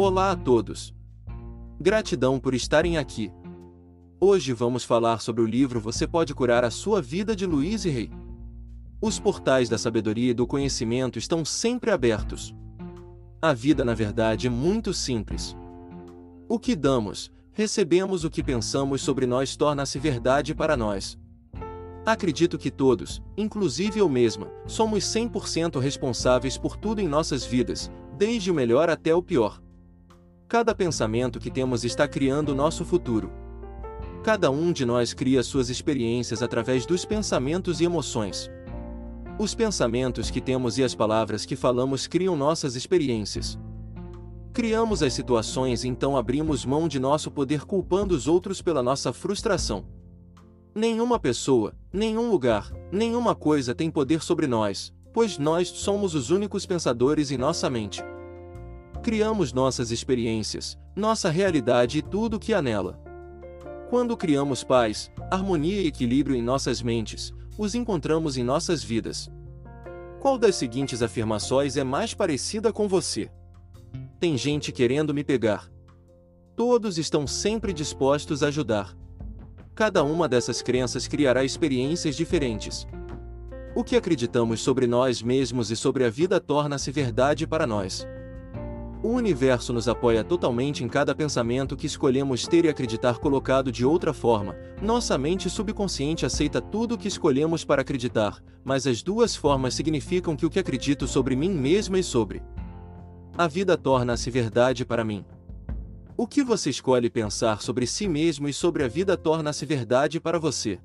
Olá a todos. Gratidão por estarem aqui. Hoje vamos falar sobre o livro Você Pode Curar a Sua Vida de Luiz e Rei. Os portais da sabedoria e do conhecimento estão sempre abertos. A vida, na verdade, é muito simples. O que damos, recebemos o que pensamos sobre nós torna-se verdade para nós. Acredito que todos, inclusive eu mesma, somos 100% responsáveis por tudo em nossas vidas, desde o melhor até o pior. Cada pensamento que temos está criando nosso futuro. Cada um de nós cria suas experiências através dos pensamentos e emoções. Os pensamentos que temos e as palavras que falamos criam nossas experiências. Criamos as situações e então abrimos mão de nosso poder culpando os outros pela nossa frustração. Nenhuma pessoa, nenhum lugar, nenhuma coisa tem poder sobre nós, pois nós somos os únicos pensadores em nossa mente. Criamos nossas experiências, nossa realidade e tudo o que há nela. Quando criamos paz, harmonia e equilíbrio em nossas mentes, os encontramos em nossas vidas. Qual das seguintes afirmações é mais parecida com você? Tem gente querendo me pegar. Todos estão sempre dispostos a ajudar. Cada uma dessas crenças criará experiências diferentes. O que acreditamos sobre nós mesmos e sobre a vida torna-se verdade para nós. O universo nos apoia totalmente em cada pensamento que escolhemos ter e acreditar colocado de outra forma. Nossa mente subconsciente aceita tudo o que escolhemos para acreditar, mas as duas formas significam que o que acredito sobre mim mesmo e sobre a vida torna-se verdade para mim. O que você escolhe pensar sobre si mesmo e sobre a vida torna-se verdade para você.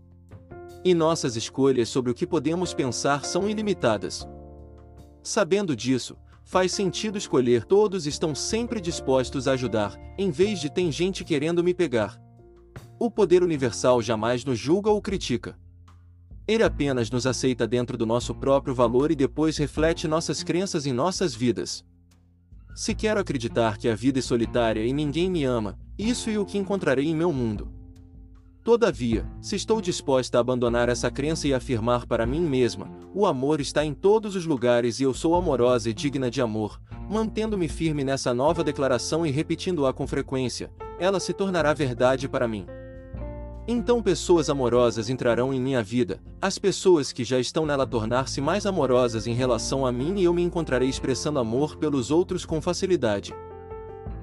E nossas escolhas sobre o que podemos pensar são ilimitadas. Sabendo disso, faz sentido escolher todos estão sempre dispostos a ajudar, em vez de tem gente querendo me pegar. O poder universal jamais nos julga ou critica. Ele apenas nos aceita dentro do nosso próprio valor e depois reflete nossas crenças em nossas vidas. Se quero acreditar que a vida é solitária e ninguém me ama, isso é o que encontrarei em meu mundo. Todavia, se estou disposta a abandonar essa crença e afirmar para mim mesma, o amor está em todos os lugares e eu sou amorosa e digna de amor, mantendo-me firme nessa nova declaração e repetindo-a com frequência, ela se tornará verdade para mim. Então pessoas amorosas entrarão em minha vida, as pessoas que já estão nela tornar-se mais amorosas em relação a mim e eu me encontrarei expressando amor pelos outros com facilidade.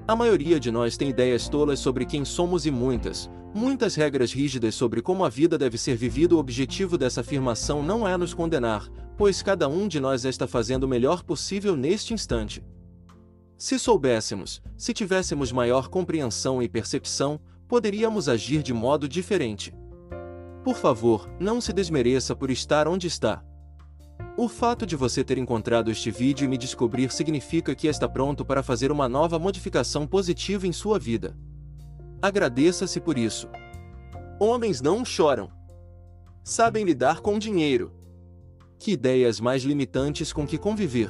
A maioria de nós tem ideias tolas sobre quem somos e muitas, muitas regras rígidas sobre como a vida deve ser vivida. O objetivo dessa afirmação não é nos condenar, pois cada um de nós está fazendo o melhor possível neste instante. Se soubéssemos, se tivéssemos maior compreensão e percepção, poderíamos agir de modo diferente. Por favor, não se desmereça por estar onde está. O fato de você ter encontrado este vídeo e me descobrir significa que está pronto para fazer uma nova modificação positiva em sua vida. Agradeça-se por isso. Homens não choram. Sabem lidar com dinheiro. Que ideias mais limitantes com que conviver.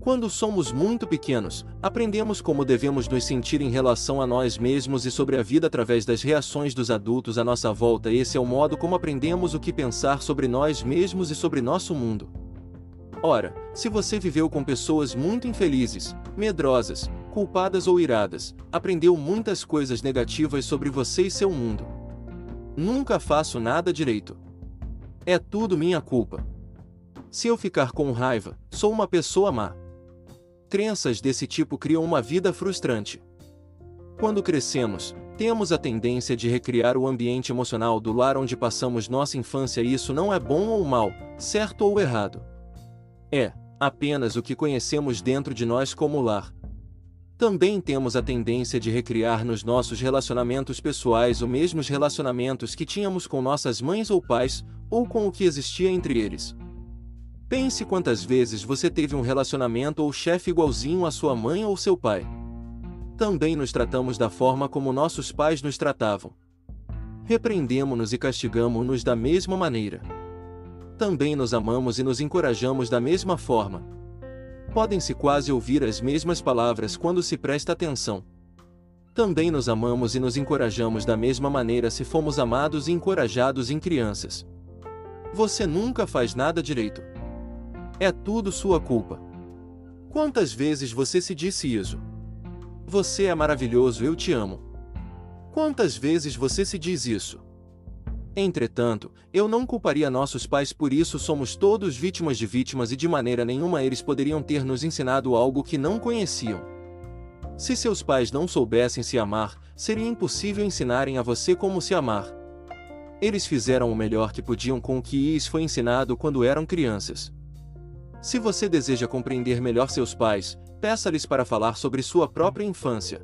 Quando somos muito pequenos, aprendemos como devemos nos sentir em relação a nós mesmos e sobre a vida através das reações dos adultos à nossa volta. Esse é o modo como aprendemos o que pensar sobre nós mesmos e sobre nosso mundo. Ora, se você viveu com pessoas muito infelizes, medrosas, culpadas ou iradas, aprendeu muitas coisas negativas sobre você e seu mundo. Nunca faço nada direito. É tudo minha culpa. Se eu ficar com raiva, sou uma pessoa má. Crenças desse tipo criam uma vida frustrante. Quando crescemos, temos a tendência de recriar o ambiente emocional do lar onde passamos nossa infância e isso não é bom ou mal, certo ou errado. É, apenas o que conhecemos dentro de nós como lar. Também temos a tendência de recriar nos nossos relacionamentos pessoais os mesmos relacionamentos que tínhamos com nossas mães ou pais, ou com o que existia entre eles. Pense quantas vezes você teve um relacionamento ou chefe igualzinho à sua mãe ou seu pai. Também nos tratamos da forma como nossos pais nos tratavam. Repreendemos-nos e castigamos-nos da mesma maneira. Também nos amamos e nos encorajamos da mesma forma. Podem-se quase ouvir as mesmas palavras quando se presta atenção. Também nos amamos e nos encorajamos da mesma maneira se fomos amados e encorajados em crianças. Você nunca faz nada direito. É tudo sua culpa. Quantas vezes você se disse isso? Você é maravilhoso, eu te amo. Quantas vezes você se diz isso? Entretanto, eu não culparia nossos pais por isso, somos todos vítimas de vítimas e de maneira nenhuma eles poderiam ter nos ensinado algo que não conheciam. Se seus pais não soubessem se amar, seria impossível ensinarem a você como se amar. Eles fizeram o melhor que podiam com o que lhes foi ensinado quando eram crianças. Se você deseja compreender melhor seus pais, peça-lhes para falar sobre sua própria infância.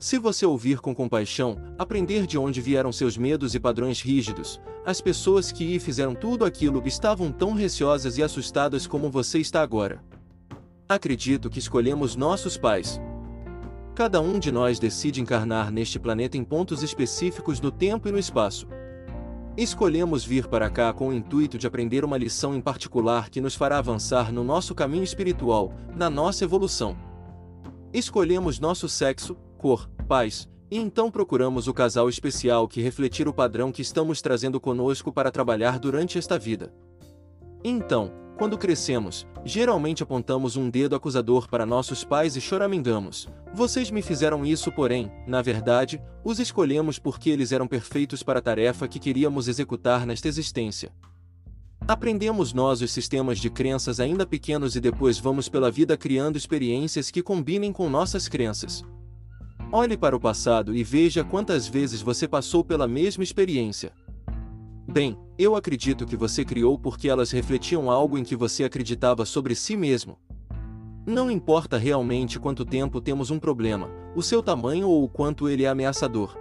Se você ouvir com compaixão, aprender de onde vieram seus medos e padrões rígidos, as pessoas que fizeram tudo aquilo estavam tão receosas e assustadas como você está agora. Acredito que escolhemos nossos pais. Cada um de nós decide encarnar neste planeta em pontos específicos no tempo e no espaço. Escolhemos vir para cá com o intuito de aprender uma lição em particular que nos fará avançar no nosso caminho espiritual, na nossa evolução. Escolhemos nosso sexo, cor, paz, e então procuramos o casal especial que refletir o padrão que estamos trazendo conosco para trabalhar durante esta vida. Então, quando crescemos, geralmente apontamos um dedo acusador para nossos pais e choramingamos. Vocês me fizeram isso, porém, na verdade, os escolhemos porque eles eram perfeitos para a tarefa que queríamos executar nesta existência. Aprendemos nós os sistemas de crenças ainda pequenos e depois vamos pela vida criando experiências que combinem com nossas crenças. Olhe para o passado e veja quantas vezes você passou pela mesma experiência. Bem, eu acredito que você criou porque elas refletiam algo em que você acreditava sobre si mesmo. Não importa realmente quanto tempo temos um problema, o seu tamanho ou o quanto ele é ameaçador.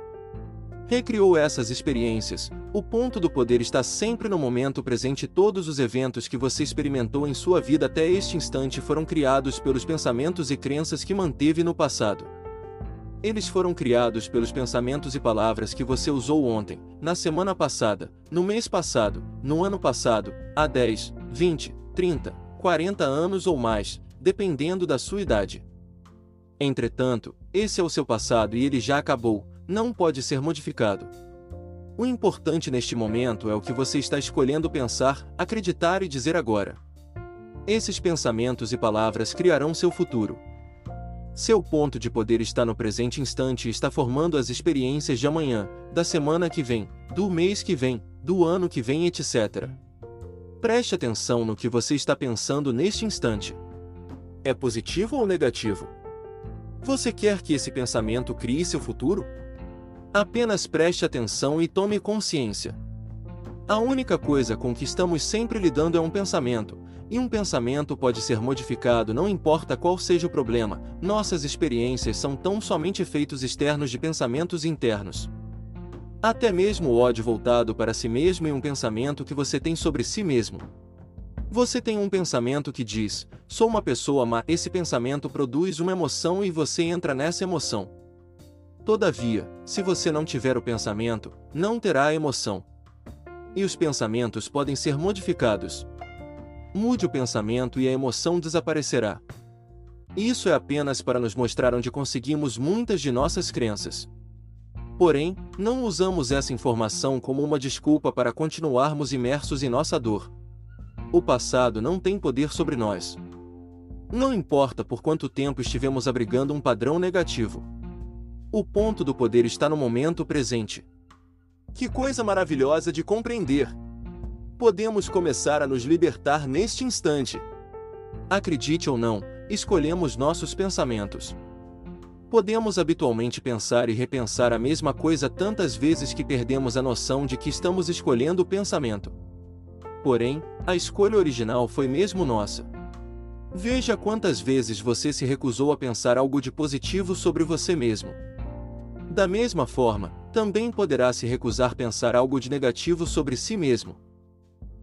Recriou essas experiências. O ponto do poder está sempre no momento presente. Todos os eventos que você experimentou em sua vida até este instante foram criados pelos pensamentos e crenças que manteve no passado. Eles foram criados pelos pensamentos e palavras que você usou ontem, na semana passada, no mês passado, no ano passado, há 10, 20, 30, 40 anos ou mais, dependendo da sua idade. Entretanto, esse é o seu passado e ele já acabou, não pode ser modificado. O importante neste momento é o que você está escolhendo pensar, acreditar e dizer agora. Esses pensamentos e palavras criarão seu futuro. Seu ponto de poder está no presente instante e está formando as experiências de amanhã, da semana que vem, do mês que vem, do ano que vem, etc. Preste atenção no que você está pensando neste instante. É positivo ou negativo? Você quer que esse pensamento crie seu futuro? Apenas preste atenção e tome consciência. A única coisa com que estamos sempre lidando é um pensamento, e um pensamento pode ser modificado não importa qual seja o problema, nossas experiências são tão somente efeitos externos de pensamentos internos. Até mesmo o ódio voltado para si mesmo é um pensamento que você tem sobre si mesmo. Você tem um pensamento que diz: sou uma pessoa má. Esse pensamento produz uma emoção e você entra nessa emoção. Todavia, se você não tiver o pensamento, não terá a emoção. E os pensamentos podem ser modificados, Mude o pensamento e a emoção desaparecerá. Isso é apenas para nos mostrar onde conseguimos muitas de nossas crenças. Porém, não usamos essa informação como uma desculpa para continuarmos imersos em nossa dor. O passado não tem poder sobre nós. Não importa por quanto tempo estivemos abrigando um padrão negativo. O ponto do poder está no momento presente. Que coisa maravilhosa de compreender! Podemos começar a nos libertar neste instante. Acredite ou não, escolhemos nossos pensamentos. Podemos habitualmente pensar e repensar a mesma coisa tantas vezes que perdemos a noção de que estamos escolhendo o pensamento. Porém, a escolha original foi mesmo nossa. Veja quantas vezes você se recusou a pensar algo de positivo sobre você mesmo. Da mesma forma, também poderá se recusar pensar algo de negativo sobre si mesmo.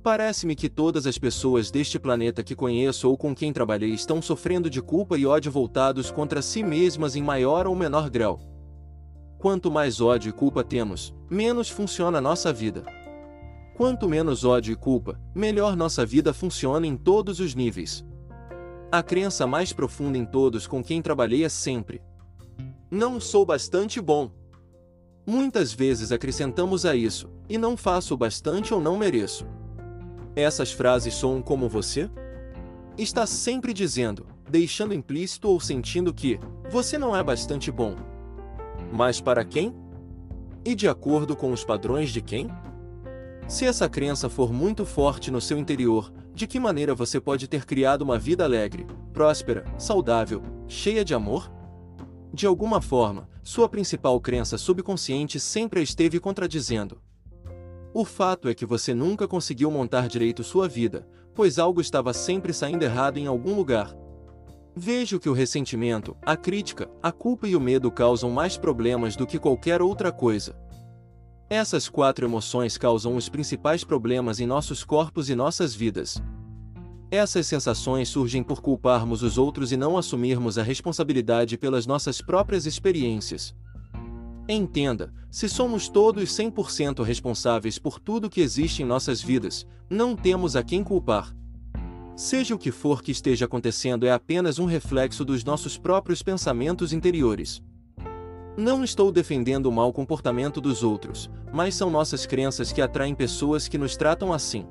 Parece-me que todas as pessoas deste planeta que conheço ou com quem trabalhei estão sofrendo de culpa e ódio voltados contra si mesmas em maior ou menor grau. Quanto mais ódio e culpa temos, menos funciona nossa vida. Quanto menos ódio e culpa, melhor nossa vida funciona em todos os níveis. A crença mais profunda em todos com quem trabalhei é sempre: Não sou bastante bom. Muitas vezes acrescentamos a isso, e não faço o bastante ou não mereço. Essas frases soam como você? Está sempre dizendo, deixando implícito ou sentindo que Você não é bastante bom. Mas para quem? E de acordo com os padrões de quem? Se essa crença for muito forte no seu interior, de que maneira você pode ter criado uma vida alegre, próspera, saudável, cheia de amor? De alguma forma, sua principal crença subconsciente sempre a esteve contradizendo. O fato é que você nunca conseguiu montar direito sua vida, pois algo estava sempre saindo errado em algum lugar. Vejo que o ressentimento, a crítica, a culpa e o medo causam mais problemas do que qualquer outra coisa. Essas quatro emoções causam os principais problemas em nossos corpos e nossas vidas. Essas sensações surgem por culparmos os outros e não assumirmos a responsabilidade pelas nossas próprias experiências. Entenda, se somos todos 100% responsáveis por tudo que existe em nossas vidas, não temos a quem culpar. Seja o que for que esteja acontecendo, é apenas um reflexo dos nossos próprios pensamentos interiores. Não estou defendendo o mau comportamento dos outros, mas são nossas crenças que atraem pessoas que nos tratam assim.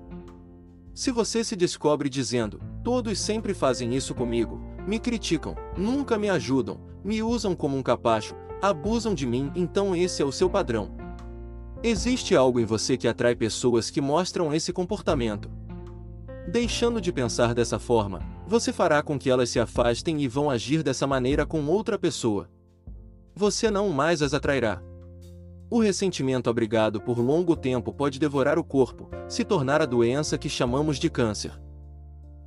Se você se descobre dizendo, todos sempre fazem isso comigo, me criticam, nunca me ajudam, me usam como um capacho, abusam de mim, então esse é o seu padrão. Existe algo em você que atrai pessoas que mostram esse comportamento. Deixando de pensar dessa forma, você fará com que elas se afastem e vão agir dessa maneira com outra pessoa você não mais as atrairá. O ressentimento abrigado por longo tempo pode devorar o corpo, se tornar a doença que chamamos de câncer.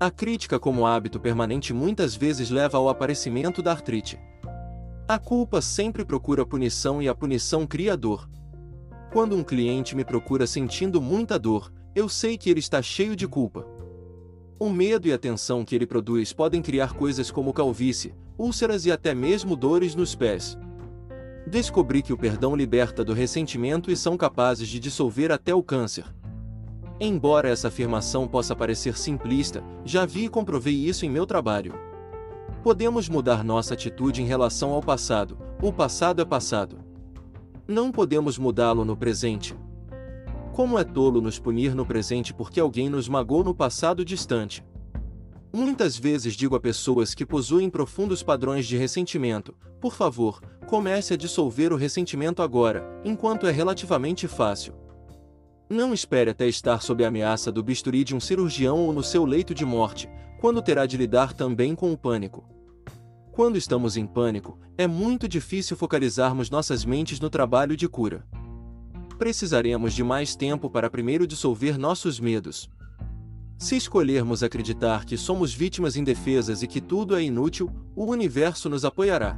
A crítica como hábito permanente muitas vezes leva ao aparecimento da artrite. A culpa sempre procura punição e a punição cria dor. Quando um cliente me procura sentindo muita dor, eu sei que ele está cheio de culpa. O medo e a tensão que ele produz podem criar coisas como calvície, úlceras e até mesmo dores nos pés. Descobri que o perdão liberta do ressentimento e são capazes de dissolver até o câncer. Embora essa afirmação possa parecer simplista, já vi e comprovei isso em meu trabalho. Podemos mudar nossa atitude em relação ao passado, o passado é passado. Não podemos mudá-lo no presente. Como é tolo nos punir no presente porque alguém nos magoou no passado distante. Muitas vezes digo a pessoas que possuem profundos padrões de ressentimento: por favor, comece a dissolver o ressentimento agora, enquanto é relativamente fácil. Não espere até estar sob a ameaça do bisturi de um cirurgião ou no seu leito de morte, quando terá de lidar também com o pânico. Quando estamos em pânico, é muito difícil focalizarmos nossas mentes no trabalho de cura. Precisaremos de mais tempo para primeiro dissolver nossos medos, se escolhermos acreditar que somos vítimas indefesas e que tudo é inútil, o universo nos apoiará.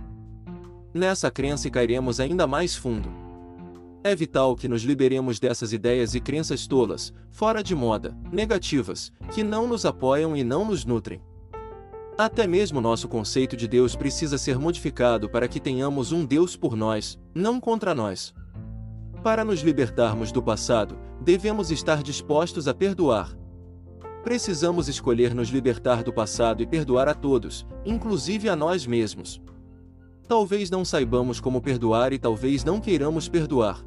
Nessa crença cairemos ainda mais fundo. É vital que nos liberemos dessas ideias e crenças tolas, fora de moda, negativas, que não nos apoiam e não nos nutrem. Até mesmo nosso conceito de Deus precisa ser modificado para que tenhamos um Deus por nós, não contra nós. Para nos libertarmos do passado, devemos estar dispostos a perdoar, Precisamos escolher nos libertar do passado e perdoar a todos, inclusive a nós mesmos. Talvez não saibamos como perdoar e talvez não queiramos perdoar.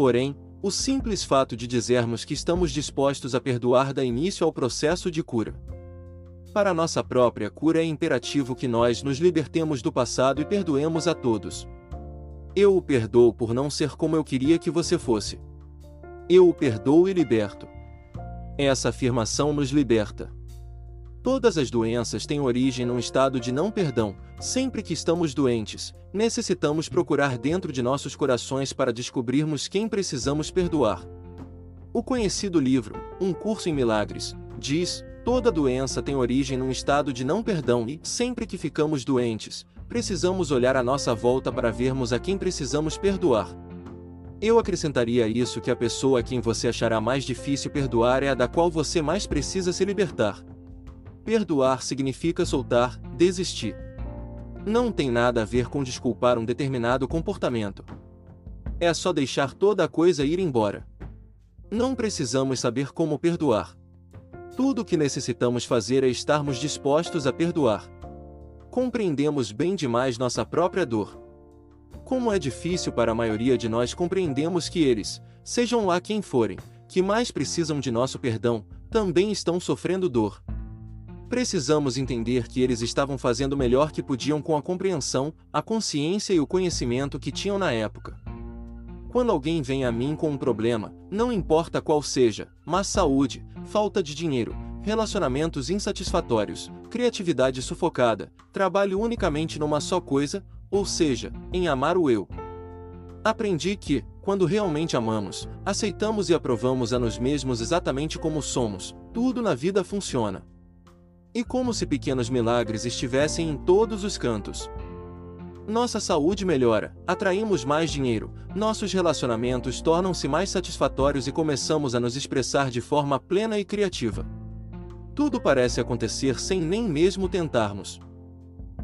Porém, o simples fato de dizermos que estamos dispostos a perdoar dá início ao processo de cura. Para nossa própria cura é imperativo que nós nos libertemos do passado e perdoemos a todos. Eu o perdoo por não ser como eu queria que você fosse. Eu o perdoo e liberto. Essa afirmação nos liberta. Todas as doenças têm origem num estado de não perdão. Sempre que estamos doentes, necessitamos procurar dentro de nossos corações para descobrirmos quem precisamos perdoar. O conhecido livro, Um Curso em Milagres, diz: toda doença tem origem num estado de não perdão e, sempre que ficamos doentes, precisamos olhar à nossa volta para vermos a quem precisamos perdoar. Eu acrescentaria isso que a pessoa a quem você achará mais difícil perdoar é a da qual você mais precisa se libertar. Perdoar significa soltar, desistir. Não tem nada a ver com desculpar um determinado comportamento. É só deixar toda a coisa ir embora. Não precisamos saber como perdoar. Tudo o que necessitamos fazer é estarmos dispostos a perdoar. Compreendemos bem demais nossa própria dor. Como é difícil para a maioria de nós compreendemos que eles, sejam lá quem forem, que mais precisam de nosso perdão, também estão sofrendo dor. Precisamos entender que eles estavam fazendo o melhor que podiam com a compreensão, a consciência e o conhecimento que tinham na época. Quando alguém vem a mim com um problema, não importa qual seja, mas saúde, falta de dinheiro, relacionamentos insatisfatórios, criatividade sufocada, trabalho unicamente numa só coisa, ou seja, em amar o eu. Aprendi que, quando realmente amamos, aceitamos e aprovamos a nós mesmos exatamente como somos, tudo na vida funciona. E como se pequenos milagres estivessem em todos os cantos. Nossa saúde melhora, atraímos mais dinheiro, nossos relacionamentos tornam-se mais satisfatórios e começamos a nos expressar de forma plena e criativa. Tudo parece acontecer sem nem mesmo tentarmos.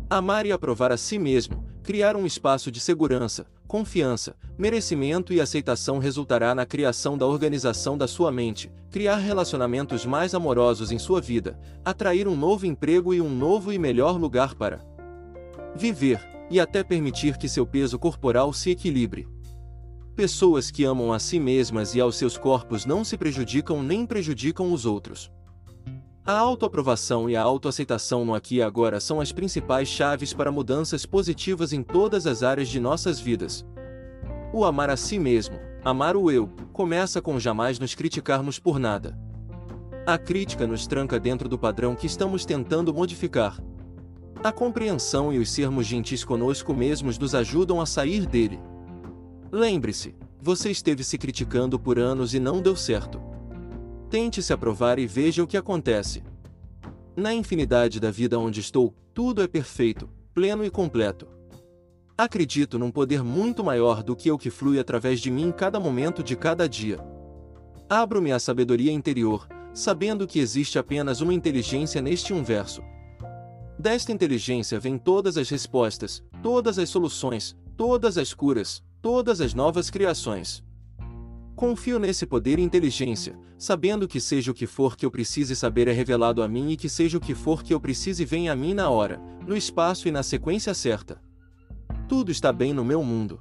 Amar e aprovar a si mesmo, criar um espaço de segurança, confiança, merecimento e aceitação resultará na criação da organização da sua mente, criar relacionamentos mais amorosos em sua vida, atrair um novo emprego e um novo e melhor lugar para viver, e até permitir que seu peso corporal se equilibre. Pessoas que amam a si mesmas e aos seus corpos não se prejudicam nem prejudicam os outros. A autoaprovação e a autoaceitação no aqui e agora são as principais chaves para mudanças positivas em todas as áreas de nossas vidas. O amar a si mesmo, amar o eu, começa com jamais nos criticarmos por nada. A crítica nos tranca dentro do padrão que estamos tentando modificar. A compreensão e os sermos gentis conosco mesmos nos ajudam a sair dele. Lembre-se, você esteve se criticando por anos e não deu certo. Tente se aprovar e veja o que acontece. Na infinidade da vida onde estou, tudo é perfeito, pleno e completo. Acredito num poder muito maior do que o que flui através de mim em cada momento de cada dia. Abro-me à sabedoria interior, sabendo que existe apenas uma inteligência neste universo. Desta inteligência vêm todas as respostas, todas as soluções, todas as curas, todas as novas criações. Confio nesse poder e inteligência, sabendo que seja o que for que eu precise saber é revelado a mim e que seja o que for que eu precise venha a mim na hora, no espaço e na sequência certa. Tudo está bem no meu mundo.